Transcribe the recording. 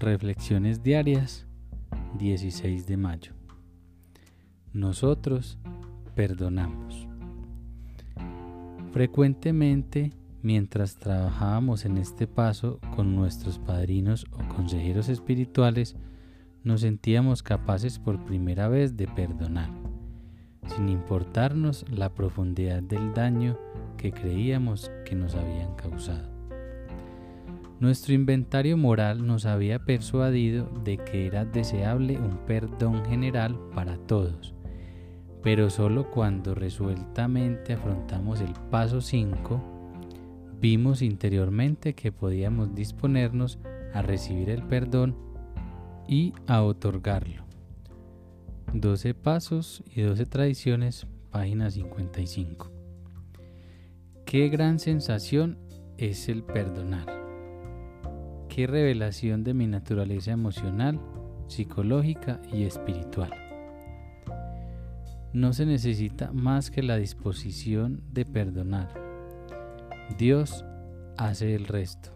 Reflexiones diarias 16 de mayo. Nosotros perdonamos. Frecuentemente, mientras trabajábamos en este paso con nuestros padrinos o consejeros espirituales, nos sentíamos capaces por primera vez de perdonar, sin importarnos la profundidad del daño que creíamos que nos habían causado. Nuestro inventario moral nos había persuadido de que era deseable un perdón general para todos, pero solo cuando resueltamente afrontamos el paso 5, vimos interiormente que podíamos disponernos a recibir el perdón y a otorgarlo. 12 pasos y 12 tradiciones, página 55. Qué gran sensación es el perdonar revelación de mi naturaleza emocional, psicológica y espiritual. No se necesita más que la disposición de perdonar. Dios hace el resto.